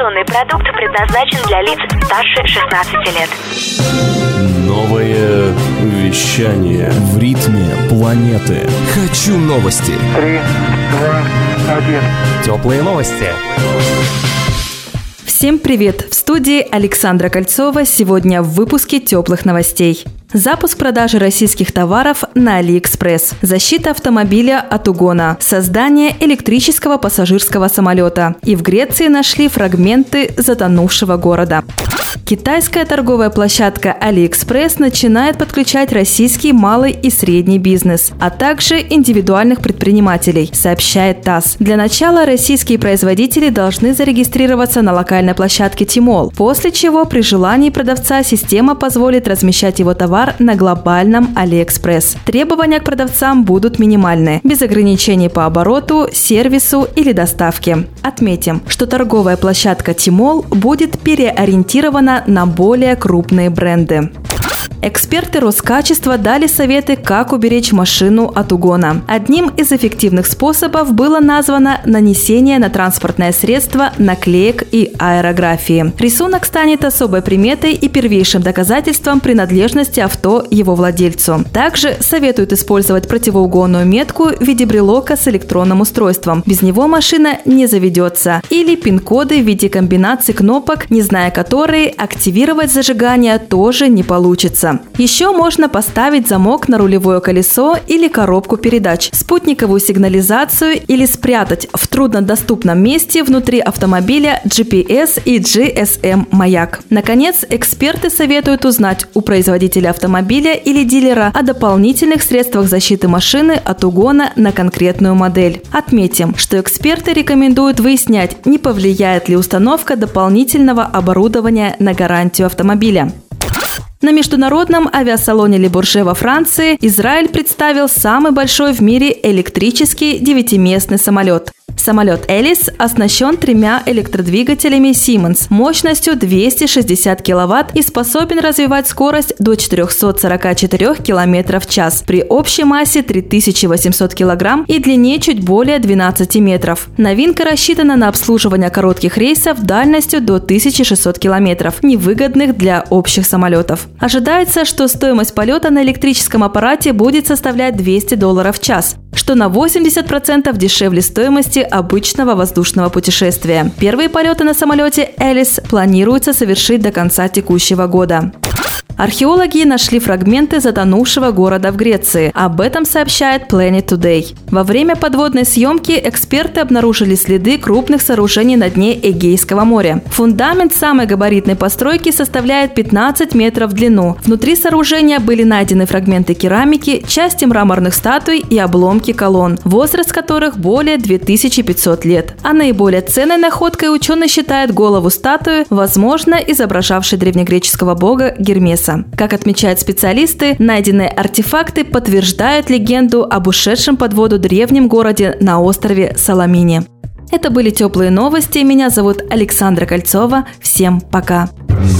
Информационный продукт предназначен для лиц старше 16 лет. Новое вещание в ритме планеты. Хочу новости. Три, два, один. Теплые новости. Всем привет! В студии Александра Кольцова сегодня в выпуске теплых новостей. Запуск продажи российских товаров на Алиэкспресс. Защита автомобиля от угона. Создание электрического пассажирского самолета. И в Греции нашли фрагменты затонувшего города. Китайская торговая площадка AliExpress начинает подключать российский малый и средний бизнес, а также индивидуальных предпринимателей, сообщает ТАСС. Для начала российские производители должны зарегистрироваться на локальной площадке Тимол, после чего при желании продавца система позволит размещать его товар на глобальном AliExpress. Требования к продавцам будут минимальны, без ограничений по обороту, сервису или доставке. Отметим, что торговая площадка Тимол будет переориентирована на более крупные бренды. Эксперты Роскачества дали советы, как уберечь машину от угона. Одним из эффективных способов было названо нанесение на транспортное средство наклеек и аэрографии. Рисунок станет особой приметой и первейшим доказательством принадлежности авто его владельцу. Также советуют использовать противоугонную метку в виде брелока с электронным устройством. Без него машина не заведется. Или пин-коды в виде комбинаций кнопок, не зная которые, активировать зажигание тоже не получится. Еще можно поставить замок на рулевое колесо или коробку передач, спутниковую сигнализацию или спрятать в труднодоступном месте внутри автомобиля GPS и GSM маяк. Наконец, эксперты советуют узнать у производителя автомобиля или дилера о дополнительных средствах защиты машины от угона на конкретную модель. Отметим, что эксперты рекомендуют выяснять, не повлияет ли установка дополнительного оборудования на гарантию автомобиля. На международном авиасалоне Лебурже во Франции Израиль представил самый большой в мире электрический девятиместный самолет. Самолет «Элис» оснащен тремя электродвигателями Siemens мощностью 260 кВт и способен развивать скорость до 444 км в час при общей массе 3800 кг и длине чуть более 12 метров. Новинка рассчитана на обслуживание коротких рейсов дальностью до 1600 км, невыгодных для общих самолетов. Ожидается, что стоимость полета на электрическом аппарате будет составлять 200 долларов в час что на 80% дешевле стоимости обычного воздушного путешествия. Первые полеты на самолете «Элис» планируется совершить до конца текущего года. Археологи нашли фрагменты затонувшего города в Греции. Об этом сообщает Planet Today. Во время подводной съемки эксперты обнаружили следы крупных сооружений на дне Эгейского моря. Фундамент самой габаритной постройки составляет 15 метров в длину. Внутри сооружения были найдены фрагменты керамики, части мраморных статуй и обломки колонн, возраст которых более 2500 лет. А наиболее ценной находкой ученый считает голову статуи, возможно, изображавшей древнегреческого бога Гермеса. Марса. Как отмечают специалисты, найденные артефакты подтверждают легенду об ушедшем под воду древнем городе на острове Саламине. Это были теплые новости. Меня зовут Александра Кольцова. Всем пока.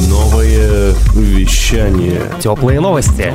Новое вещание. Теплые новости.